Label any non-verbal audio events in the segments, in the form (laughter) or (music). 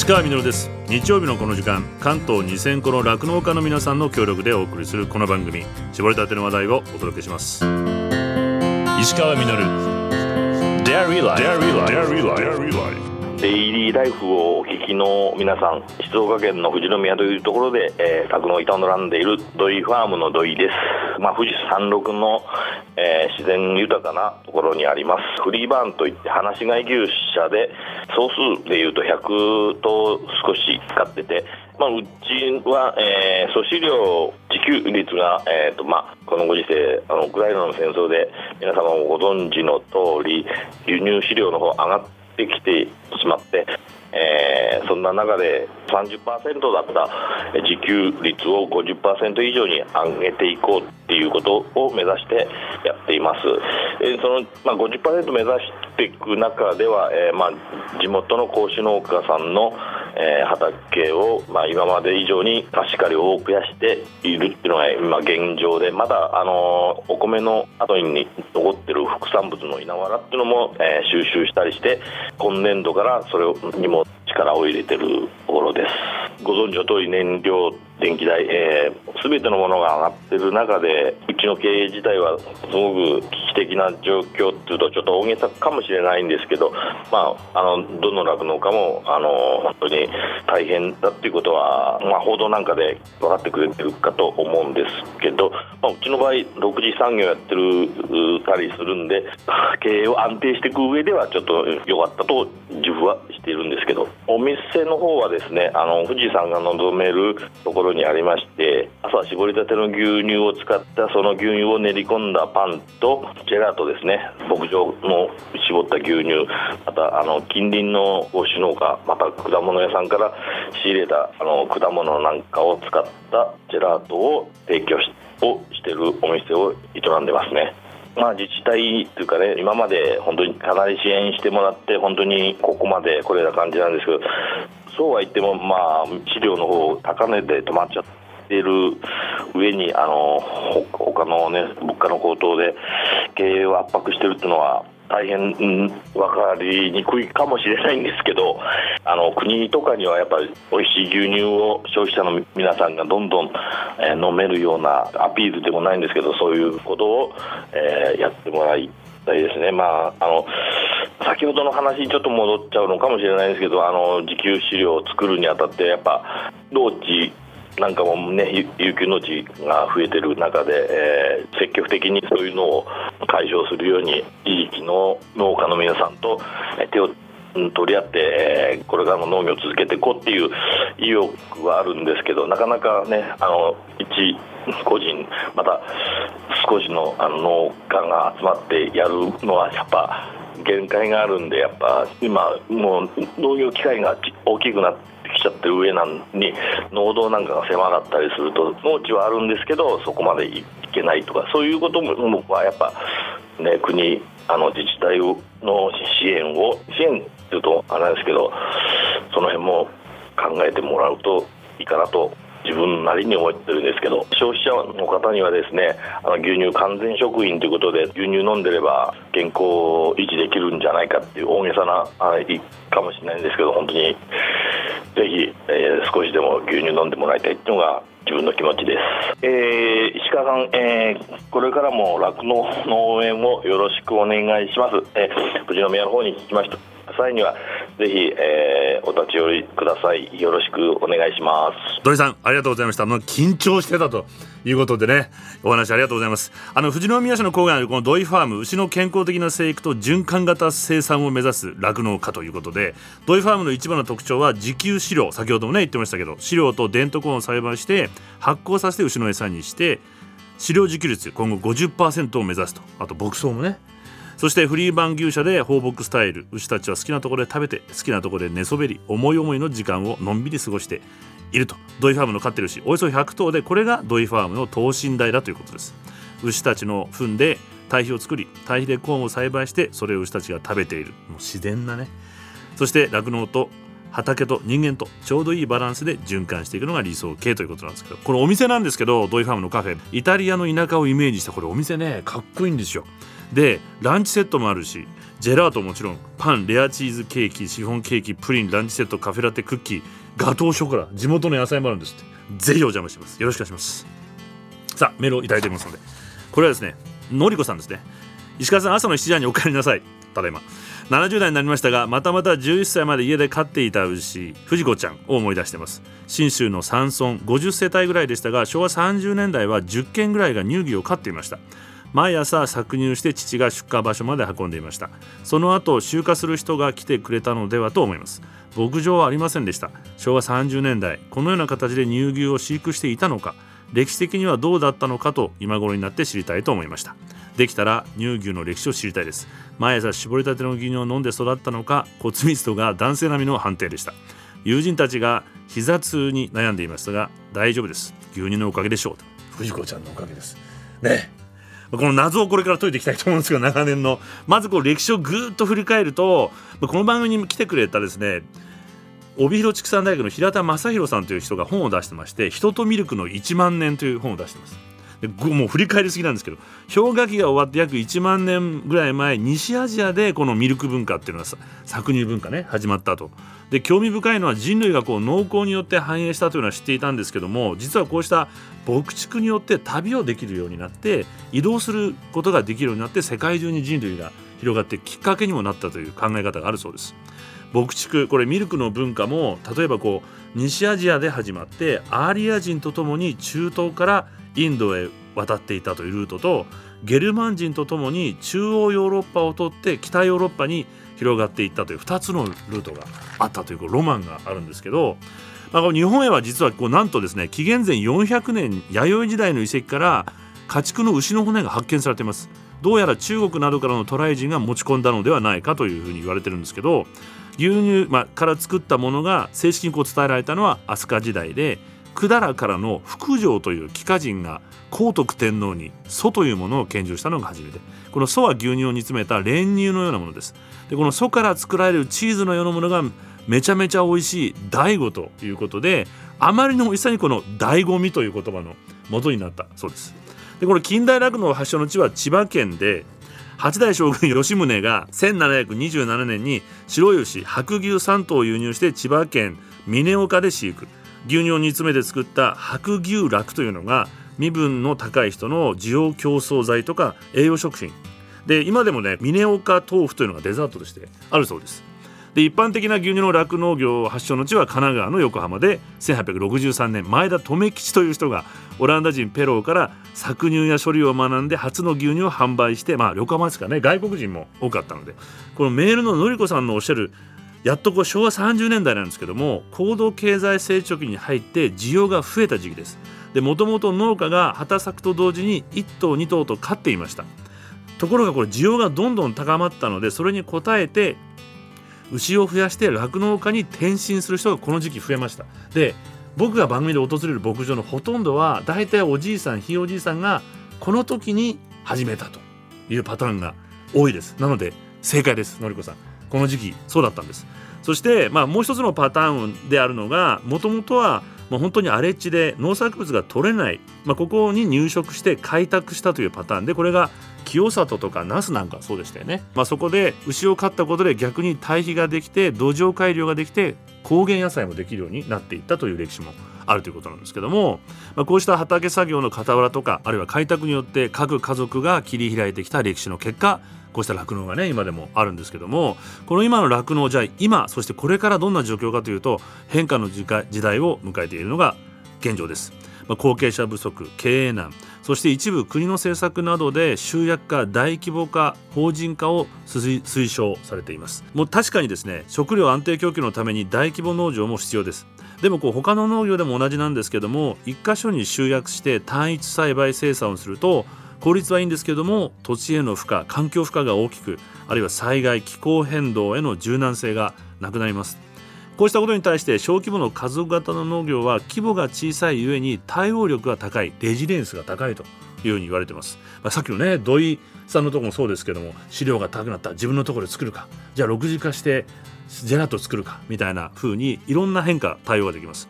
石川みです。日曜日のこの時間関東2000個の酪農家の皆さんの協力でお送りするこの番組。絞りたての話題をお届けします。石川み Dairy Life デイリデイリーライフをお聞きの皆さん静岡県の富士宮というところで、えー、酪農営んでいる土井ファームの土井です、まあ、富士山麓の、えー、自然豊かなところにあります。フリーバーンといって放し飼い牛舎で総数でいうと100頭少し使っててまあ、うちは、えー、粗飼料自給率が、えーとまあ、このご時世あのウクライナの戦争で皆様もご存知の通り輸入飼料の方上がってってきてしまって、えー、そんな中で30%だった自給率を50%以上に上げていこうっていうことを目指してやっています。えー、そのまあ、50%目指していく中では、えー、まあ、地元の甲子農家さんのえー、畑を、まあ、今まで以上に貸し借りを増やしているっていうのが今現状でまだ、あのお米の後に残ってる副産物の稲わらっていうのも、えー、収集したりして今年度からそれにも力を入れてるところです。ご存知の通り燃料電気代、えー、全てのものが上がってる中でうちの経営自体はすごく危機的な状況っていうとちょっと大げさかもしれないんですけど、まあ、あのどの酪農家もあの本当に大変だっていうことは、まあ、報道なんかで分かってくれてるかと思うんですけど、まあ、うちの場合6次産業やってるたりするんで経営を安定していく上ではちょっと良かったと自負はているんですけどお店の方はですねあの富士山が望めるところにありまして朝絞りたての牛乳を使ったその牛乳を練り込んだパンとジェラートですね牧場の絞った牛乳またあの近隣のご種農家また果物屋さんから仕入れたあの果物なんかを使ったジェラートを提供しをしているお店を営んでますね。まあ、自治体というかね、今まで本当にかなり支援してもらって、本当にここまでこれな感じなんですけど、そうは言っても、まあ、治療の方高値で止まっちゃっている上に、あの他のね、物価の高騰で経営を圧迫してるっていうのは、大変、分かりにくいかもしれないんですけどあの国とかにはやっぱり美味しい牛乳を消費者の皆さんがどんどん、えー、飲めるようなアピールでもないんですけどそういうことを、えー、やってもらいたいですね。まああの先ほどの話にちょっと戻っちゃうのかもしれないですけどあの自給飼料を作るにあたってやっぱ農地なんかもね有給農地が増えてる中で、えー、積極的にそういうのを解消するように地域の農家の皆さんと手を取り合って、え、これからも農業を続けていこうっていう意欲はあるんですけどなかなかねあの一個人また少しのあの農家が集まってやるのはやっぱ限界があるんでやっぱ今もう農業機会が大きくなってちゃってる上なのに農道なんかが狭かったりすると農地はあるんですけどそこまで行けないとかそういうことも僕はやっぱ、ね、国あの自治体の支援を支援っていうとあれなんですけどその辺も考えてもらうといいかなと自分なりに思ってるんですけど消費者の方にはですねあの牛乳完全食品ということで牛乳飲んでれば健康を維持できるんじゃないかっていう大げさなあれかもしれないんですけど本当にぜひ、えー、少しでも牛乳飲んでもらいたいっていうのが自分の気持ちです、えー、石川さん、えー、これからも酪農の応援をよろしくお願いします、えー、富士宮の方に聞きました。際にはぜひ、えー、お立ち寄りください。よろしくお願いします。土井さんありがとうございました。もう緊張してたということでねお話ありがとうございます。あの富士宮市の郊外にあるこの土井ファーム牛の健康的な生育と循環型生産を目指す酪農家ということで土井ファームの一番の特徴は自給飼料先ほどもね言ってましたけど飼料とデントコーンを栽培して発酵させて牛の餌にして飼料自給率今後50%を目指すと。あと牧草もねそしてフリーバン牛舎で放牧スタイル牛たちは好きなところで食べて好きなところで寝そべり思い思いの時間をのんびり過ごしていると。ドイファームの飼ってる牛およそ100頭でこれがドイファームの等身大だということです牛たちの糞で堆肥を作り堆肥でコーンを栽培してそれを牛たちが食べているもう自然なねそして酪農と畑と人間とちょうどいいバランスで循環していくのが理想形ということなんですけどこれお店なんですけどドイファームのカフェイタリアの田舎をイメージしたこれお店ねかっこいいんですよでランチセットもあるしジェラートもちろんパンレアチーズケーキシフォンケーキプリンランチセットカフェラテクッキーガトーショコラ地元の野菜もあるんですって。ぜひお邪魔します。よろしくお願いします。さあメールをいただいておりますので。これはですねのりこさんですね。石川さん朝の7時半にお帰りなさい。ただいま。70代になりましたがまたまた11歳まで家で飼っていた牛藤子ちゃんを思い出してます。信州の山村50世帯ぐらいでしたが昭和30年代は10軒ぐらいが乳牛を飼っていました。毎朝搾乳して父が出荷場所まで運んでいました。その後集荷する人が来てくれたのではと思います。牧場はありませんでした。昭和30年代このような形で乳牛を飼育していたのか歴史的にはどうだったのかと今頃になって知りたいと思いました。できたら乳牛の歴史を知りたいです。毎朝絞りたての牛乳を飲んで育ったのか骨密度が男性並みの判定でした。友人たちが膝痛に悩んでいましたが大丈夫です。牛乳のおかげでしょう藤子ちゃんのおかげです。ねこの謎をこれから解いていきたいと思うんですけど長年の。まずこう歴史をぐーっと振り返るとこの番組に来てくれたですね帯広畜産大学の平田正宏さんという人が本を出してまして「人とミルクの1万年」という本を出してます。もう振り返りすぎなんですけど氷河期が終わって約1万年ぐらい前西アジアでこのミルク文化っていうのは搾乳文化ね始まったと。で興味深いのは人類がこう農耕によって繁栄したというのは知っていたんですけども実はこうした牧畜によって旅をできるようになって移動することができるようになって世界中に人類が広がってきっかけにもなったという考え方があるそうです。牧畜これミルクの文化も例えばこう西アジアで始まってアーリア人とともに中東からインドへ渡っていたというルートとゲルマン人とともに中央ヨーロッパを通って北ヨーロッパに広がっていったという2つのルートがあったというロマンがあるんですけど、まあ、日本へは実はこうなんとですね紀元前400年弥生時代の遺跡から家畜の牛の骨が発見されています。どうやら中国などからの渡来人が持ち込んだのではないかというふうに言われてるんですけど牛乳、まあ、から作ったものが正式にこう伝えられたのは飛鳥時代で百済からの福城という帰化人が皇徳天皇に祖というものを献上したのが初めて。この祖は牛乳を煮詰めた練乳のようなものです。でこの祖から作られるチーズのようなものがめちゃめちゃ美味しい醍醐ということであまりの美味しさにこの醍醐味という言葉の元になったそうです。でこの近代酪農発祥の地は千葉県で八代将軍吉宗が1727年に白牛白牛3頭を輸入して千葉県峰岡で飼育。牛乳を煮詰めて作った白牛酪というのが身分の高い人の需要競争剤とか栄養食品。で今でもね峰岡豆腐というのがデザートとしてあるそうです。で一般的な牛乳の酪農業発祥の地は神奈川の横浜で1863年前田留吉という人がオランダ人ペローから搾乳や処理を学んで初の牛乳を販売してまあ横浜ですかね外国人も多かったのでこのメールののりこさんのおっしゃるやっとこう昭和30年代なんですけども高度経済成長期に入って需要が増えた時期です。でもともと農家が畑作と同時に1頭2頭と飼っていました。ところがこれ需要がどんどん高まったのでそれに応えて牛を増やして酪農家に転身する人がこの時期増えました。で僕が番組で訪れる牧場のほとんどは大体おじいさんひいおじいさんがこの時に始めたというパターンが多いです。なので正解ですのりこさん。この時期そうだったんです。そして、まあ、もう一つのパターンであるのがもともとはもう本当に荒れ地で農作物が取れない、まあ、ここに入植して開拓したというパターン。でこれが清里とか那須なんかそうでしたよね、まあ、そこで牛を飼ったことで逆に堆肥ができて土壌改良ができて高原野菜もできるようになっていったという歴史もあるということなんですけども、まあ、こうした畑作業の傍らとかあるいは開拓によって各家族が切り開いてきた歴史の結果こうした酪農がね今でもあるんですけどもこの今の酪農じゃ今そしてこれからどんな状況かというと変化の時代を迎えているのが現状です。まあ、後継者不足経営難そして一部国の政策などで集約化大規模化法人化を推奨されています。もう確かにですね食料安定供給のために大規模農場も必要です。でもこう他の農業でも同じなんですけども一箇所に集約して単一栽培生産をすると効率はいいんですけども土地への負荷環境負荷が大きくあるいは災害気候変動への柔軟性がなくなります。こうしたことに対して小規模の家族型の農業は規模が小さいゆえに対応力が高いレジリエンスが高いというふうに言われてます、まあ、さっきのね土井さんのとこもそうですけども飼料が高くなった自分のところで作るかじゃあ6次化してジェラート作るかみたいな風にいろんな変化対応ができます。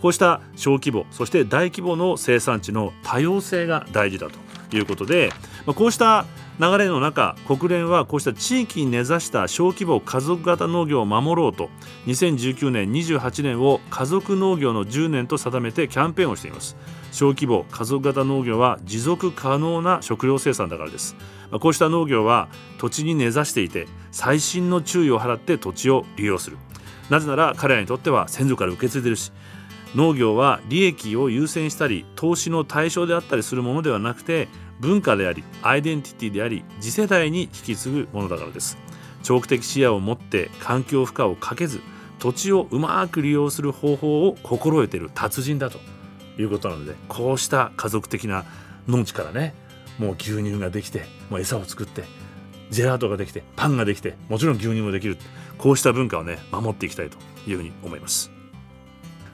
こうした小規模そして大規模の生産地の多様性が大事だということで、まあ、こうした流れの中国連はこうした地域に根ざした小規模家族型農業を守ろうと2019年28年を家族農業の10年と定めてキャンペーンをしています。小規模家族型農業は持続可能な食料生産だからです。こうした農業は土地に根ざしていて細心の注意を払って土地を利用する。なぜなら彼らにとっては先祖から受け継いでるし農業は利益を優先したり投資の対象であったりするものではなくて文化でありアイデンティティであり次世代に引き継ぐものだからです。長期的視野を持って環境負荷をかけず土地をうまく利用する方法を心得ている達人だということなのでこうした家族的な農地からねもう牛乳ができてもう餌を作ってジェラートができてパンができてもちろん牛乳もできる。こうした文化をね守っていきたいというふうに思います。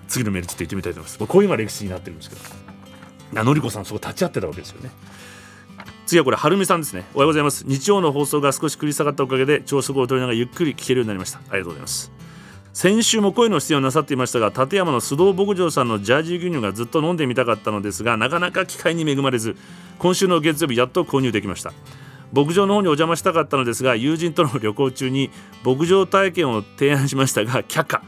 次のメールちょっと行ってみたいと思います。こういうのが歴史になってるんですけど。のりこさんそこ立ち会ってたわけですよね。次はこれはるみさんですね。おはようございます。日曜の放送が少し繰り下がったおかげで朝食をとりながらゆっくり聞けるようになりました。ありがとうございます。先週も声の出演をなさっていましたが立山の須藤牧場さんのジャージー牛乳がずっと飲んでみたかったのですがなかなか機会に恵まれず今週の月曜日やっと購入できました。牧場の方にお邪魔したかったのですが友人との旅行中に牧場体験を提案しましたが却下。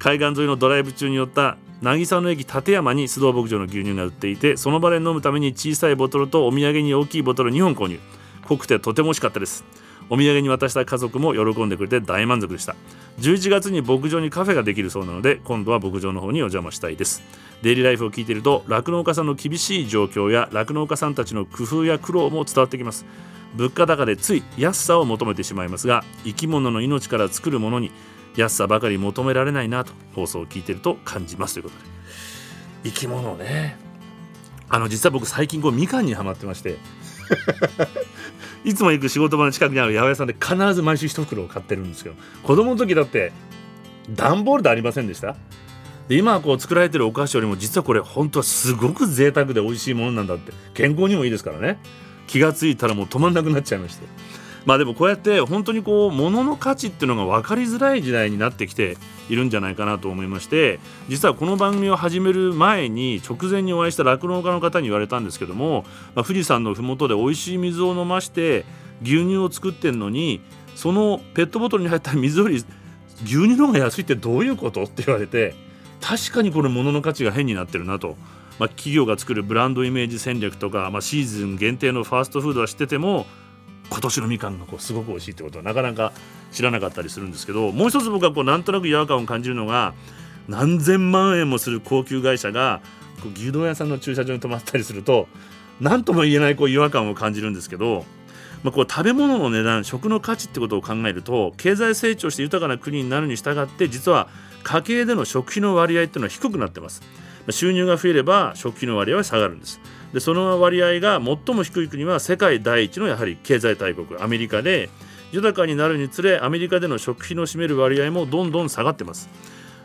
海岸沿いのドライブ中に寄った渚の駅立山に須藤牧場の牛乳が売っていてその場で飲むために小さいボトルとお土産に大きいボトル2本購入。濃くてとても美味しかったです。お土産に渡した家族も喜んでくれて大満足でした。11月に牧場にカフェができるそうなので今度は牧場の方にお邪魔したいです。デイリーライフを聞いていると酪農家さんの厳しい状況や酪農家さんたちの工夫や苦労も伝わってきます。物価高でつい安さを求めてしまいますが生き物の命から作るものに安さばかり求められないなと放送を聞いていると感じますということで。生き物ね。あの実は僕最近こうみかんにはまってまして。いつも行く仕事場の近くにある八百屋さんで必ず毎週一袋を買ってるんですけど子供の時だって段ボールでありませんでした？で今こう作られてるお菓子よりも実はこれ本当はすごく贅沢で美味しいものなんだって。健康にもいいですからね。気が付いたらもう止まんなくなっちゃいましてまあでもこうやって本当にこう物の価値っていうのが分かりづらい時代になってきているんじゃないかなと思いまして実はこの番組を始める前に直前にお会いした酪農家の方に言われたんですけども、まあ、富士山の麓で美味しい水を飲まして牛乳を作ってるのにそのペットボトルに入った水より牛乳の方が安いってどういうことって言われて確かにこれ物の価値が変になってるなと。まあ、企業が作るブランドイメージ戦略とか、まあ、シーズン限定のファーストフードは知ってても今年のみかんがこうすごく美味しいってことはなかなか知らなかったりするんですけどもう一つ僕はこうなんとなく違和感を感じるのが何千万円もする高級会社がこう牛丼屋さんの駐車場に泊まったりすると何とも言えないこう違和感を感じるんですけど、まあ、こう食べ物の値段食の価値ってことを考えると経済成長して豊かな国になるに従って実は家計での食費の割合っていうのは低くなってます。収入が増えれば食費の割合は下がるんですでその割合が最も低い国は世界第一のやはり経済大国アメリカで豊かになるにつれアメリカでの食費の占める割合もどんどん下がってます。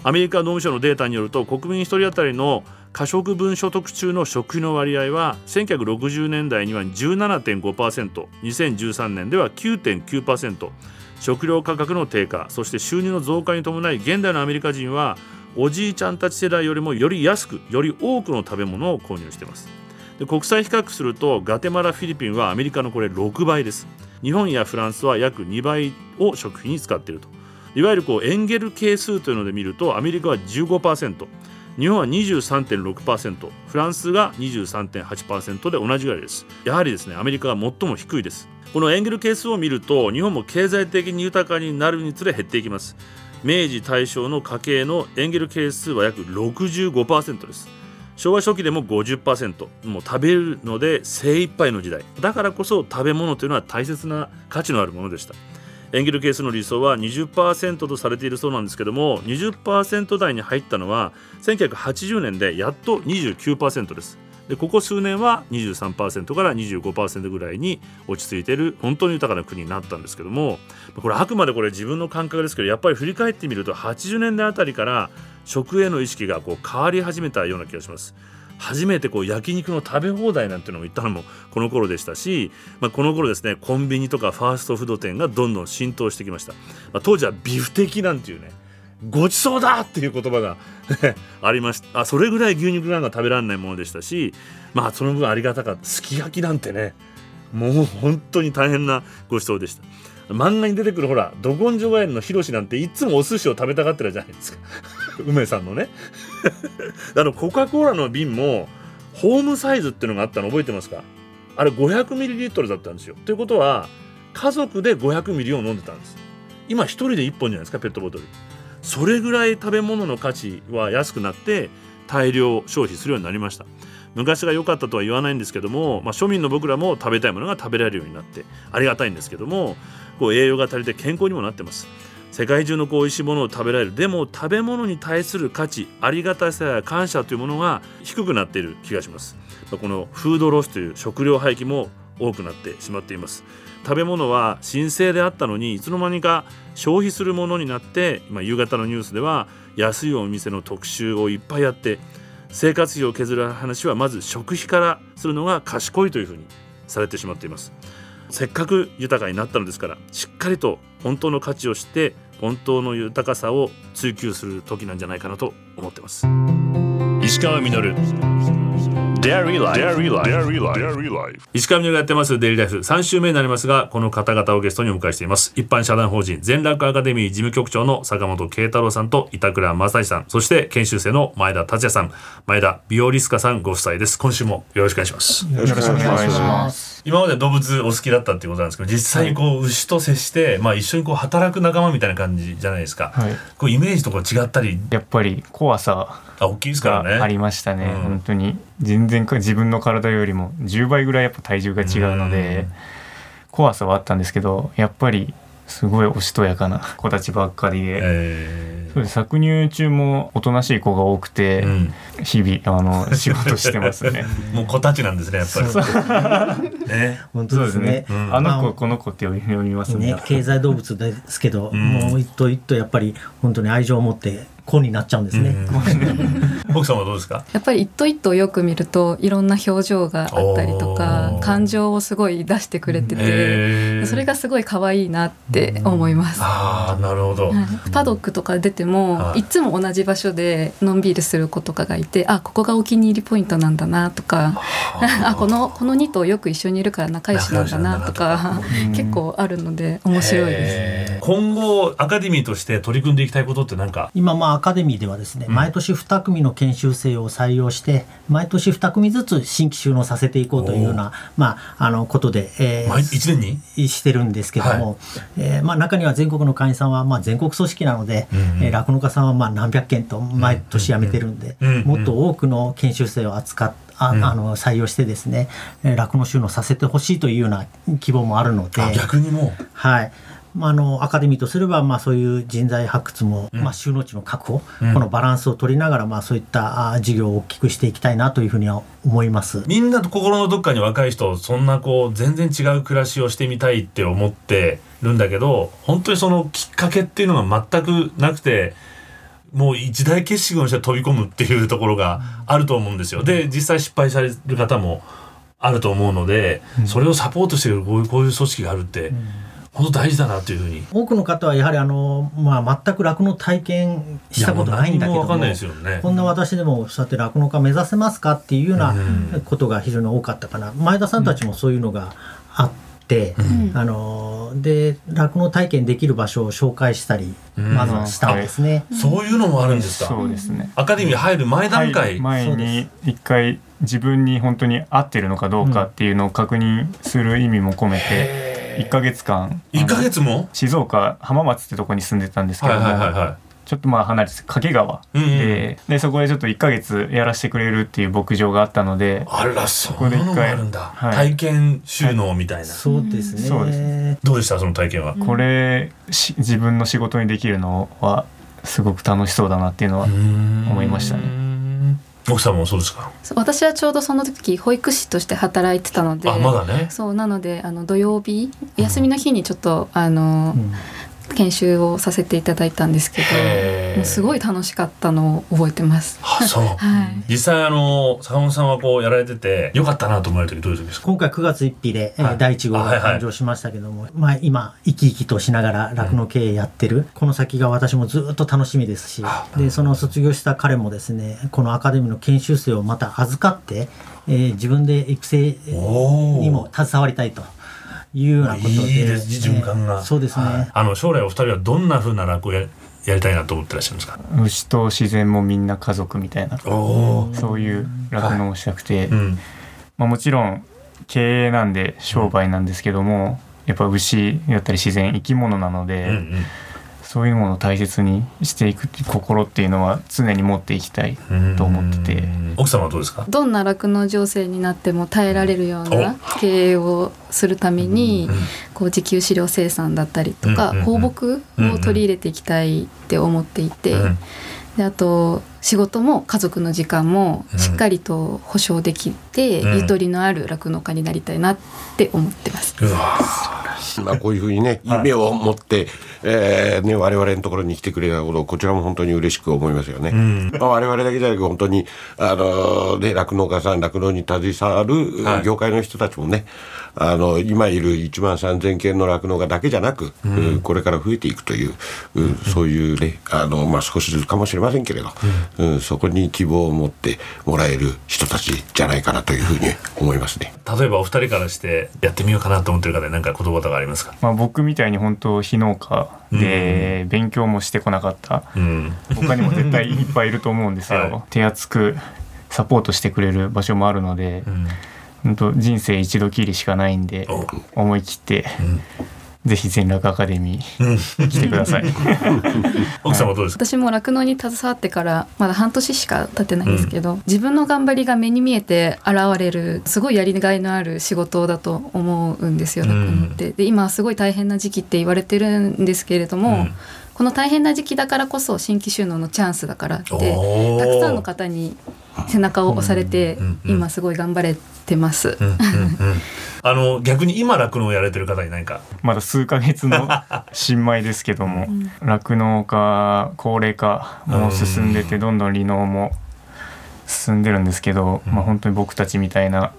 アメリカ農務省のデータによると国民1人当たりの可食分所得中の食費の割合は1960年代には 17.5%2013 年では9.9%食料価格の低下そして収入の増加に伴い現代のアメリカ人はおじいちゃんたち世代よりもより安くより多くの食べ物を購入しています。で国際比較するとガテマラフィリピンはアメリカのこれ6倍です。日本やフランスは約2倍を食費に使っていると。いわゆるこうエンゲル係数というので見るとアメリカは15%日本は23.6%フランスが23.8%で同じぐらいです。やはりですねアメリカが最も低いです。このエンゲル係数を見ると日本も経済的に豊かになるにつれ減っていきます。明治大正の家計のエンゲル係数は約65%です。昭和初期でも50%もう食べるので精一杯の時代。だからこそ食べ物というのは大切な価値のあるものでした。エンゲル係数の理想は20%とされているそうなんですけども20%台に入ったのは1980年でやっと29%です。でここ数年は23%から25%ぐらいに落ち着いている本当に豊かな国になったんですけどもこれあくまでこれ自分の感覚ですけどやっぱり振り返ってみると80年代あたりから食への意識がこう変わり始めたような気がします。初めてこう焼肉の食べ放題なんていうのも言ったのもこの頃でしたし、まあ、この頃ですねコンビニとかファーストフード店がどんどん浸透してきました、まあ、当時はビフテキなんていうねごちそうだっていう言葉が (laughs) ありましたあそれぐらい牛肉なんか食べられないものでしたしまあその分ありがたかった。すき焼きなんてねもう本当に大変なご馳走でした。漫画に出てくるほらど根性ガエルのヒロシなんていつもお寿司を食べたがってるじゃないですか。(laughs) 梅さんのね。(laughs) あのコカ・コーラの瓶もホームサイズっていうのがあったの覚えてますか？あれ 500ml だったんですよ。ということは家族で 500ml を飲んでたんです。今1人で1本じゃないですかペットボトル。それぐらい食べ物の価値は安くなって大量消費するようになりました。昔が良かったとは言わないんですけども、まあ、庶民の僕らも食べたいものが食べられるようになってありがたいんですけどもこう栄養が足りて健康にもなってます。世界中のこう美味しいものを食べられる。でも食べ物に対する価値ありがたさや感謝というものが低くなっている気がします。このフードロスという食料廃棄も多くなってしまっています。食べ物は神聖であったのにいつの間にか消費するものになって今夕方のニュースでは安いお店の特集をいっぱいやって生活費を削る話はまず食費からするのが賢いというふうにされてしまっています。せっかく豊かになったのですからしっかりと本当の価値を知って本当の豊かさを追求する時なんじゃないかなと思ってます。石川稔。石上がやってますデイリーライフ3週目になりますがこの方々をゲストにお迎えしています。一般社団法人全楽アカデミー事務局長の坂本慶太郎さんと板倉正史さん。そして研修生の前田達也さん。前田ビオリスカさんご夫妻です。今週もよろしくお願いします。よろしくお願いします。今まで動物お好きだったっていうことなんですけど実際にこう牛と接して、まあ、一緒にこう働く仲間みたいな感じじゃないですか、はい、こうイメージとか違ったり？やっぱり怖さあ大きいですからね。ありましたね、うん、本当に全然自分の体よりも10倍ぐらいやっぱ体重が違うので、怖さはあったんですけどやっぱりすごいおしとやかな子たちばっかりで、えー、搾乳中もおとなしい子が多くて、うん、日々あの仕事してますね。(laughs) もう子たちなんですねやっぱり。(laughs) ね。本当ですね、うん、あの子この子って呼びますね、ね、経済動物ですけど、うん、もう一頭一頭やっぱり本当に愛情を持って子になっちゃうんですね。奥さんはどうですか？やっぱり一頭一頭よく見るといろんな表情があったりとか感情をすごい出してくれてて、それがすごい可愛いなって思います。ああなるほど、パドックとか出ても、い、つも同じ場所でのんびりする子とかがいて、あここがお気に入りポイントなんだなとか、あ (laughs) このこの2頭よく一緒にいるから仲良しなんだなとか。結構あるので面白いです。今後アカデミーとして取り組んでいきたいことって何か？今まあアカデミーではですね、毎年2組の研修生を採用して毎年2組ずつ新規収納させていこうというような、まあ、あのことで、えー、1年に？してるんですけども、はい、えー、まあ、中には全国の会員さんは、まあ、全国組織なので、うん。うん、えー、酪農家さんはまあ何百件と毎年辞めてるんで、もっと多くの研修生を扱ってああの採用してですね酪農収納させてほしいというような希望もあるので。逆にもはいまあ、あのアカデミーとすれば、まあ、そういう人材発掘も、うん、まあ、収納地の確保、うん、このバランスを取りながら、まあ、そういったあ事業を大きくしていきたいなというふうには思います。みんな心のどっかに若い人そんなこう全然違う暮らしをしてみたいって思ってるんだけど本当にそのきっかけっていうのが全くなくて。もう一大決心をして飛び込むっていうところがあると思うんですよ。で実際失敗される方もあると思うので、それをサポートしてるこういうこういう組織があるって、本当大事だなというふうに。多くの方はやはりあの、まあ、全く酪農体験したことないんだけども、ね、こんな私でもそうやって酪農家目指せますかっていうようなことが非常に多かったかな、前田さんたちもそういうのがあって、うん、あので酪農体験できる場所を紹介したり、まずはしたんですね、そういうのもあるんですか？そうですね。アカデミー入る前段階、前に一回自分に本当に合ってるのかどうかっていうのを確認する意味も込めて、1か月間。1か月も？静岡浜松ってとこに住んでたんですけども、はいはいはいはい、ちょっとまあ離れて掛川でうんうん、でそこでちょっと1か月やらせてくれるっていう牧場があったのであらそこで一回あるんだ、はい、体験収納みたいな、はい、そうですね。そうです。どうでした？その体験は？これ自分の仕事にできるのはすごく楽しそうだなっていうのは思いましたね奥さんもそうですか？私はちょうどその時保育士として働いてたので。あまだね。そうなのであの土曜日休みの日にちょっと、うん、あの、うん研修をさせていただいたんですけどもうすごい楽しかったのを覚えてます。あそう、(laughs) はい、実際あの坂本さんはこうやられててよかったなと思われる時どういう時ですか？今回9月1日で、はい、第1号が誕生しましたけども、はいはい、まあ、今生き生きとしながら酪農経営やってる、うん、この先が私もずっと楽しみですしでその卒業した彼もですねこのアカデミーの研修生をまた預かって、えー、自分で育成にも携わりたいと。いうようなことで。いいです循環が、えー、そうですね。あの将来お二人はどんなふうな落語ややりたいなと思ってらっしゃるんですか？牛と自然もみんな家族みたいな。そういう酪農をしたくて、はい。うん、まあ、もちろん経営なんで商売なんですけども、うん、やっぱ牛だったり自然生き物なので、うんうんそういうものを大切にしていく心っていうのは常に持っていきたいと思ってて。奥様はどうですか？どんな酪農情勢になっても耐えられるような経営をするためにこう自給飼料生産だったりとか放牧を取り入れていきたいって思っていてであと仕事も家族の時間もしっかりと保障できて、ゆとりのある酪農家になりたいなって思ってます。まあこういうふうにね (laughs) 夢を持って、えーね、我々のところに来てくれたことをこちらも本当に嬉しく思いますよね。うん、まあ、我々だけじゃなく本当にあのね酪農家さん酪農に携わる業界の人たちもね、あの今いる1万3000件の酪農家だけじゃなく、うん、これから増えていくという、うん、そういうねあの、まあ、少しずつかもしれませんけれど、うん、そこに希望を持ってもらえる人たちじゃないかなというふうに思いますね。例えばお二人からしてやってみようかなと思ってる方何か言葉とかありますか、まあ、僕みたいに本当非農家で勉強もしてこなかった、うん、他にも絶対いっぱいいると思うんですよ。(laughs) はい、手厚くサポートしてくれる場所もあるので、うん。本当人生一度きりしかないんで思い切って、ぜひ全楽アカデミー来てください。(laughs) 奥様どうですか？私も酪農に携わってからまだ半年しか経ってないんですけど、うん、自分の頑張りが目に見えて現れるすごいやりがいのある仕事だと思うんですよ酪農って。で今すごい大変な時期って言われてるんですけれども。うんこの大変な時期だからこそ新規収納のチャンスだからってたくさんの方に (laughs) 背中を押されて今すごい頑張れてます。(laughs) あの逆に今酪農やられてる方いないか？まだ数ヶ月の (laughs) 新米ですけども酪農、家高齢化も進んでてどんどん離農も進んでるんですけど、まあ本当に僕たちみたいな、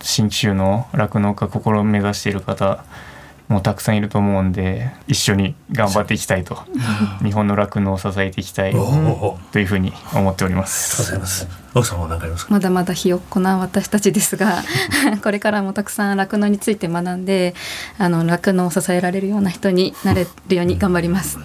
新規収納酪農家心を目指している方もうたくさんいると思うんで一緒に頑張っていきたいと。日本の酪農を支えていきたいというふうに思っております。ありがとうございます奥さんは何かありますか？まだまだひよっこな私たちですが (laughs) これからもたくさん酪農について学んであの酪農を支えられるような人になれるように頑張ります。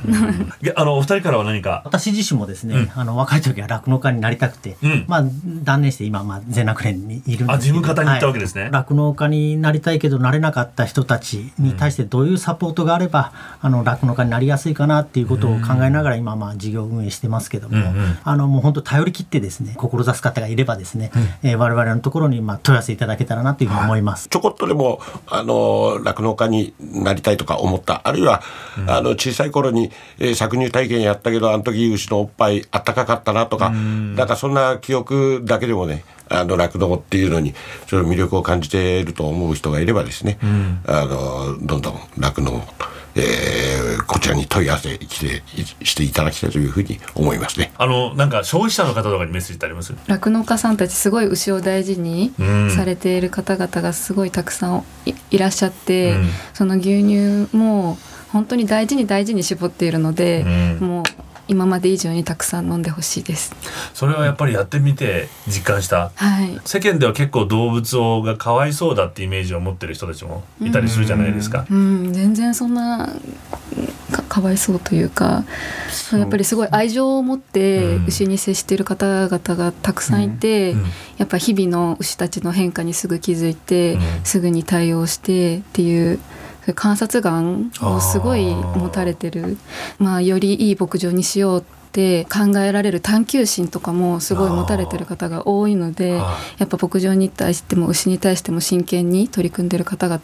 あのお二人からは何か？私自身もですね、うん、あの若い時は酪農家になりたくて、うん、まあ断念して今まあ全酪連にいるんですけどあ自分方に行ったわけですね。酪農、家になりたいけどなれなかった人たちに対してどういうサポートがあれば酪農家になりやすいかなっていうことを考えながら今まあ事業運営してますけども、うんうん、あのもう本当頼り切ってですね志す方がいればですね、うん、えー、我々のところにまあ問い合わせいただけたらなというふうに思います。ちょこっとでもあの酪農家になりたいとか思った。あるいは、うん、あの小さい頃に、えー、搾乳体験やったけどあの時牛のおっぱいあったかかったなとか、うん、なんかそんな記憶だけでもねあの酪農っていうのにその魅力を感じていると思う人がいればですね、うん、あのどんどん酪農えー、こちらに問い合わせしてしていただきたいというふうに思いますね。あのなんか消費者の方とかにメッセージってあります？酪農家さんたちすごい牛を大事にされている方々がすごいたくさんいらっしゃって、うん、その牛乳も本当に大事に大事に絞っているので、うん、もう今まで以上にたくさん飲んでほしいです。それはやっぱりやってみて実感した、はい、世間では結構動物をがかわいそうだってイメージを持ってる人たちもいたりするじゃないですか、うん、うん、全然そんなかかわいそうというかやっぱりすごい愛情を持って牛に接している方々がたくさんいて、うん。うん、やっぱ日々の牛たちの変化にすぐ気づいて、すぐに対応してっていう観察眼をすごい持たれてる。まあよりいい牧場にしようっって考えられる探求心とかもすごい持たれてる方が多いのでやっぱ牧場に対しても牛に対しても真剣に取り組んでる方々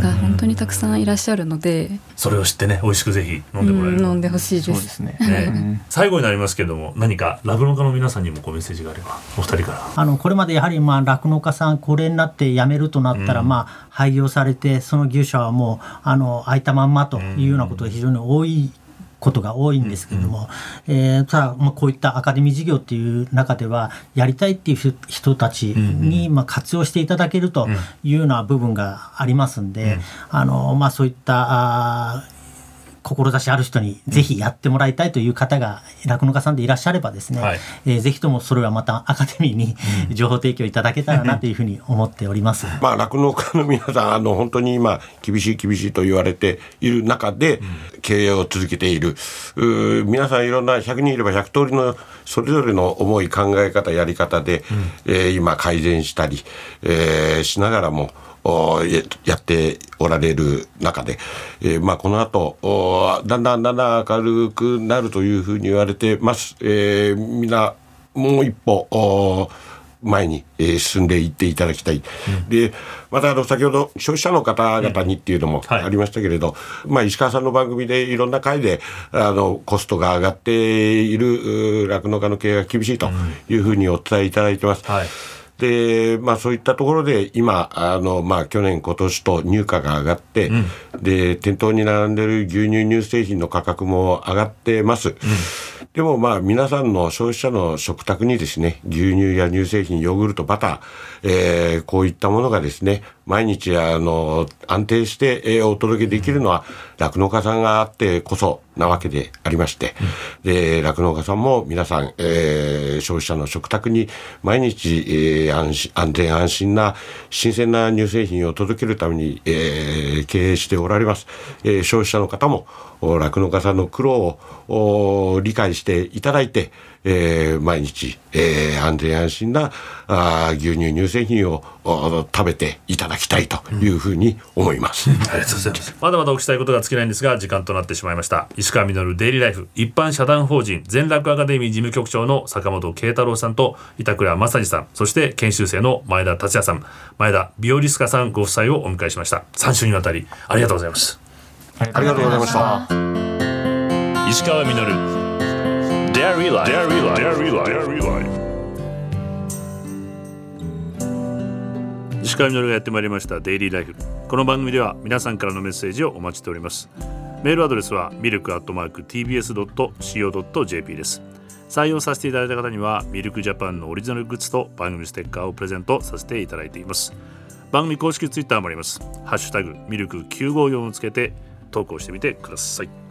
が本当にたくさんいらっしゃるのでそれを知ってね美味しくぜひ飲んでもらえる、飲んでほしいです。です。ね。ね最後になりますけども何か酪農家の皆さんにもこうメッセージがあればお二人から。あのこれまでやはりまあ酪農家さん高齢になって辞めるとなったら、まあ廃業されてその牛舎はもうあの空いたまんまというようなことが非常に多いことが多いんですけれども、うん、えー、ただ、まあ、こういったアカデミー事業っていう中ではやりたいっていう人たちに、まあ、活用していただけるというような部分がありますんで、うん、あのまあ、そういったあ志ある人にぜひやってもらいたいという方が酪農家さんでいらっしゃればですね、はい、えー、ぜひともそれはまたアカデミーに情報提供いただけたらなというふうに思っております。まあ酪農家の皆さんあの本当に今厳しい厳しいと言われている中で経営を続けている、う皆さんいろんな100人いれば100通りのそれぞれの思い考え方やり方で、うん、えー、今改善したり、えー、しながらもやっておられる中で、えー、まあ、この後だんだんだんだん明るくなるというふうに言われてます。えー、みんなもう一歩前に、えー、進んでいっていただきたい、うん、でまたあの先ほど消費者の方々にっていうのもありましたけれど、うんはい、まあ、石川さんの番組でいろんな回であのコストが上がっている酪農家の経営が厳しいというふうにお伝えいただいてます。うんはいで、まあそういったところで今、あの、まあ去年今年と入荷が上がって、うん、で、店頭に並んでる牛乳乳製品の価格も上がってます。うんでもまあ皆さんの消費者の食卓にですね、牛乳や乳製品、ヨーグルト、バター、えー、こういったものがですね、毎日あの安定して、え、お届けできるのは酪農家さんがあってこそなわけでありまして、で酪農家さんも皆さん、えー、消費者の食卓に毎日、えー、安安全安心な新鮮な乳製品を届けるために、えー、経営しておられます、えー、消費者の方も酪農家さんの苦労を理解していただいて、えー、毎日、えー、安全安心なあ牛乳乳製品を食べていただきたいというふうに思います、うん、ありがとうございます。まだまだお聞きしたいことが尽きないんですが時間となってしまいました。石川稔デイリーライフ一般社団法人全楽アカデミー事務局長の坂本慶太郎さんと板倉正二さんそして研修生の前田達也さん前田ビオリスカさんご夫妻をお迎えしました。3週にわたりありがとうございます。ありがとうございました。石川稔 Dairy Life. Dairy Life. Dairy Life. 石川稔がやってまいりましたデイリーライフこの番組では皆さんからのメッセージをお待ちしております。メールアドレスはミルクアットマーク tbs.co.jp です。採用させていただいた方にはミルクジャパンのオリジナルグッズと番組ステッカーをプレゼントさせていただいています。番組公式ツイッターもあります。ハッシュタグミルク954をつけて投稿してみてください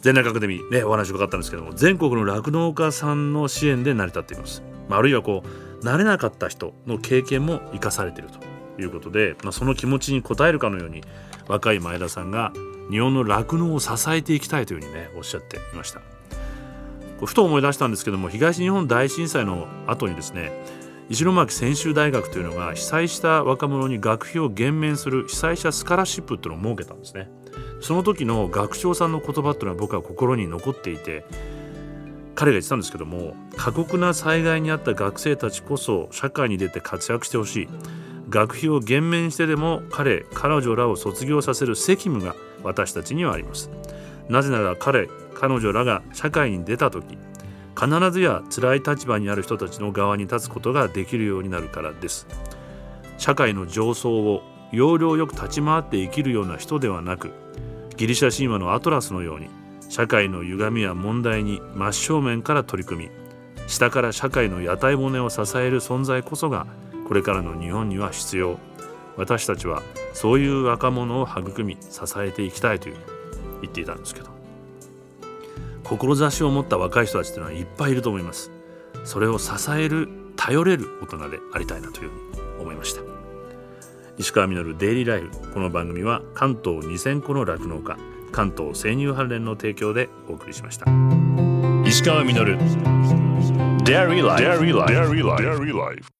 全酪アカデミーねお話伺ったんですけども全国の酪農家さんの支援で成り立っています、まあ、あるいはこう慣れなかった人の経験も生かされていると。いうことで、まあ、その気持ちに応えるかのように若い前田さんが日本の酪農を支えていきたいというふうにねおっしゃっていました。ふと思い出したんですけども東日本大震災の後にですね石巻専修大学というのが被災した若者に学費を減免する被災者スカラシップっていうのを設けたんですね。その時の学長さんの言葉っていうのは僕は心に残っていて彼が言ってたんですけども過酷な災害にあった学生たちこそ社会に出て活躍してほしい。学費を減免してでも彼彼女らを卒業させる責務が私たちにはあります。なぜなら彼彼女らが社会に出た時必ずや辛い立場にある人たちの側に立つことができるようになるからです。社会の上層を要領よく立ち回って生きるような人ではなくギリシャ神話のアトラスのように社会の歪みや問題に真正面から取り組み下から社会の屋台骨を支える存在こそがこれからの日本には必要。私たちはそういう若者を育み支えていきたいという言っていたんですけど。志を持った若い人たちというのはいっぱいいると思います。それを支える頼れる大人でありたいなというふうに思いました。石川稔デイリーライフ。この番組は関東2000個の酪農家関東生乳関連の提供でお送りしました。石川稔。Dairy Life